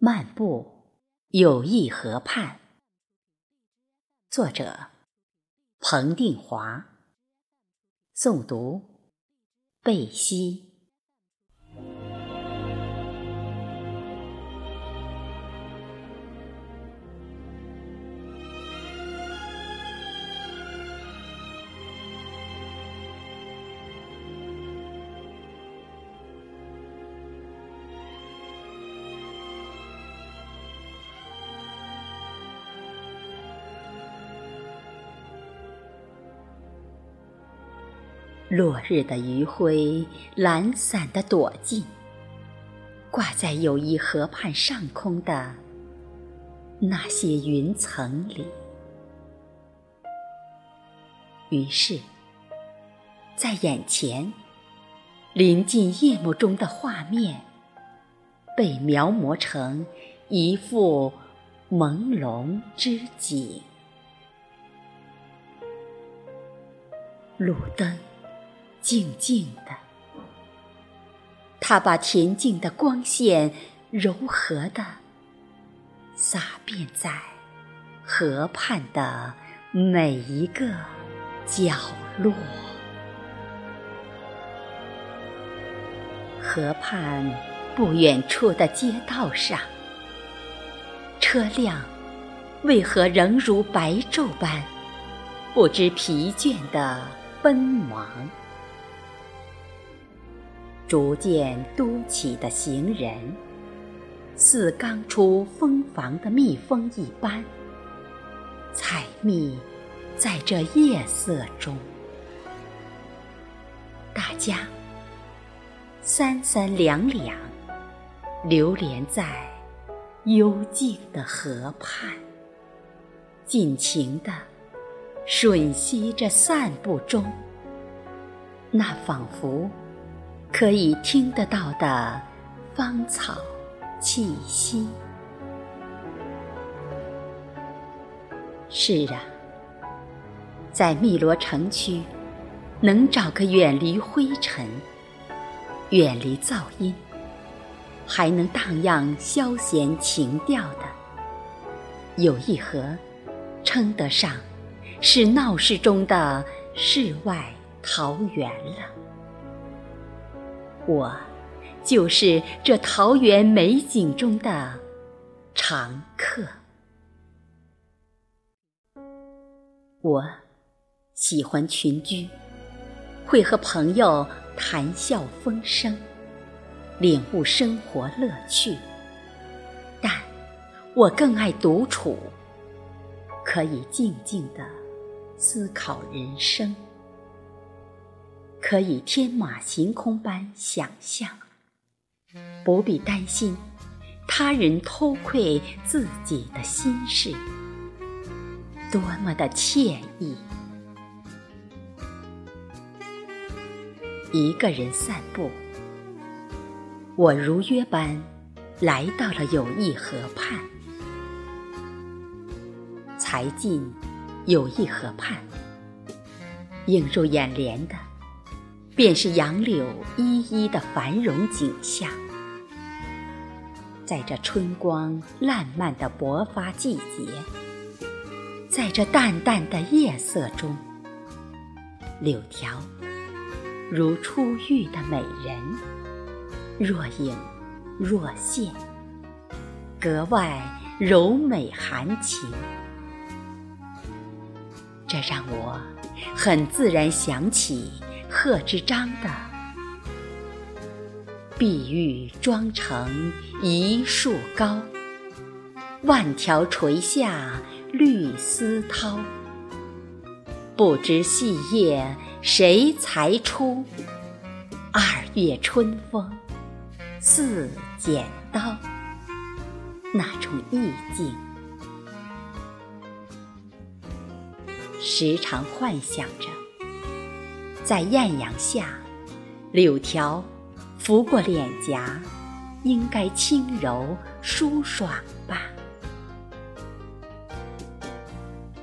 漫步友谊河畔，作者彭定华，诵读贝西。落日的余晖，懒散的躲进挂在友谊河畔上空的那些云层里。于是，在眼前临近夜幕中的画面，被描摹成一幅朦胧之景。路灯。静静的，它把恬静的光线柔和的洒遍在河畔的每一个角落。河畔不远处的街道上，车辆为何仍如白昼般不知疲倦的奔忙？逐渐嘟起的行人，似刚出蜂房的蜜蜂一般，采蜜在这夜色中。大家三三两两，流连在幽静的河畔，尽情地吮吸着散步中那仿佛。可以听得到的芳草气息。是啊，在汨罗城区，能找个远离灰尘、远离噪音，还能荡漾消闲情调的有一河，称得上是闹市中的世外桃源了。我就是这桃源美景中的常客。我喜欢群居，会和朋友谈笑风生，领悟生活乐趣。但我更爱独处，可以静静的思考人生。可以天马行空般想象，不必担心他人偷窥自己的心事，多么的惬意！一个人散步，我如约般来到了友谊河畔。才进友谊河畔，映入眼帘的。便是杨柳依依的繁荣景象，在这春光烂漫的勃发季节，在这淡淡的夜色中，柳条如初遇的美人，若隐若现，格外柔美含情。这让我很自然想起。贺知章的“碧玉妆成一树高，万条垂下绿丝绦。不知细叶谁裁出？二月春风似剪刀。”那种意境，时常幻想着。在艳阳下，柳条拂过脸颊，应该轻柔舒爽吧？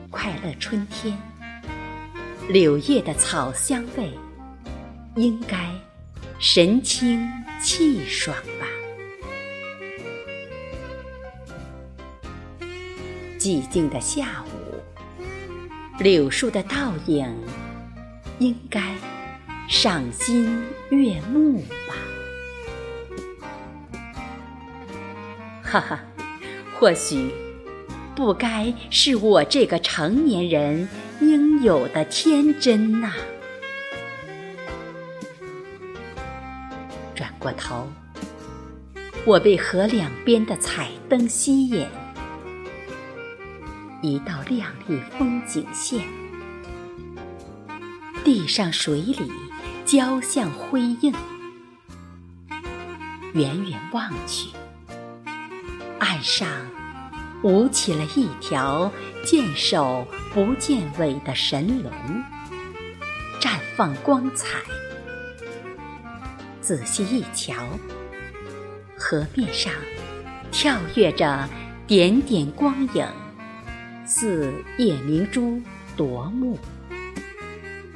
快乐春天，柳叶的草香味，应该神清气爽吧？寂静的下午，柳树的倒影应该赏心悦目吧。哈哈，或许不该是我这个成年人应有的天真呐。转过头，我被河两边的彩灯吸引，一道亮丽风景线，地上水里交相辉映，远远望去。岸上舞起了一条见首不见尾的神龙，绽放光彩。仔细一瞧，河面上跳跃着点点光影，似夜明珠夺目，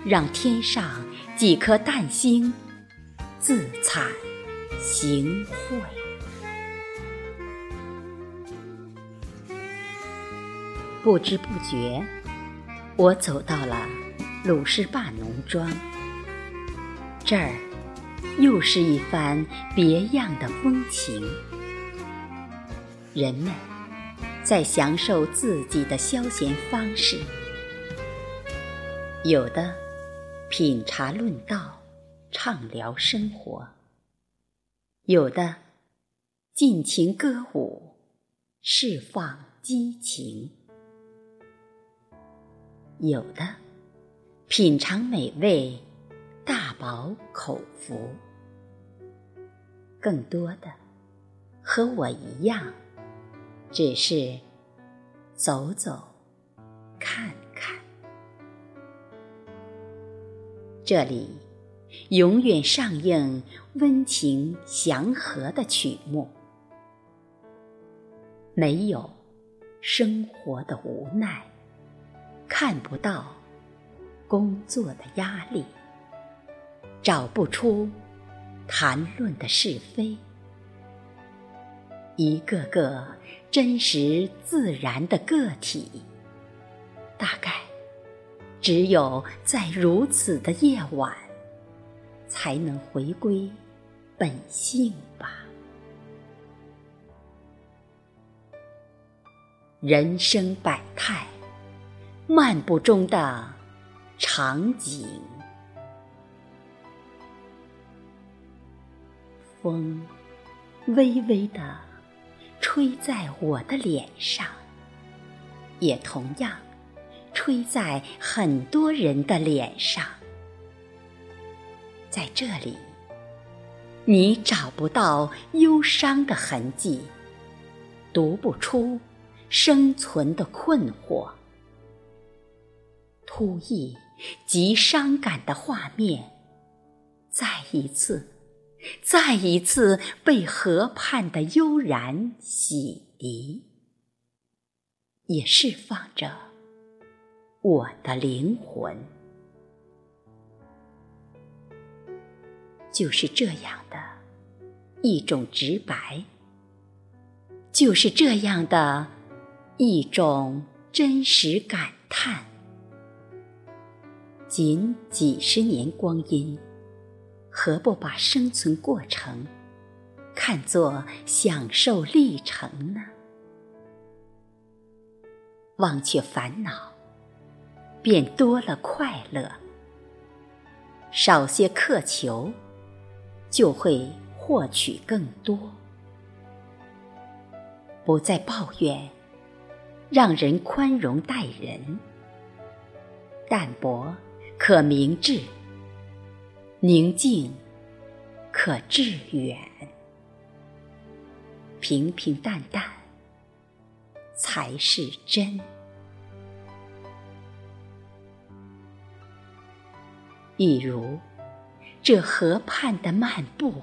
让天上几颗淡星自惭形秽。不知不觉，我走到了鲁士坝农庄。这儿又是一番别样的风情。人们在享受自己的消闲方式，有的品茶论道，畅聊生活；有的尽情歌舞，释放激情。有的品尝美味，大饱口福；更多的和我一样，只是走走这里永远上映温情祥和的曲目，没有生活的无奈。看不到工作的压力，找不出谈论的是非，一个个真实自然的个体，大概只有在如此的夜晚，才能回归本性吧。人生百态。漫步中的场景，风微微的吹在我的脸上，也同样吹在很多人的脸上。在这里，你找不到忧伤的痕迹，读不出生存的困惑。突兀极伤感的画面，再一次、再一次被河畔的悠然洗涤，也释放着我的灵魂。就是这样的一种直白，就是这样的一种真实感叹。仅几十年光阴，何不把生存过程看作享受历程呢？忘却烦恼，便多了快乐；少些苛求，就会获取更多。不再抱怨，让人宽容待人，淡泊。可明志，宁静可致远，平平淡淡才是真。一如这河畔的漫步，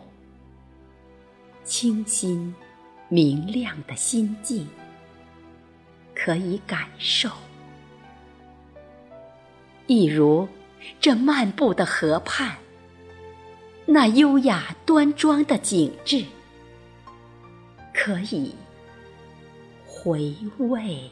清新明亮的心境，可以感受。一如。这漫步的河畔，那优雅端庄的景致，可以回味。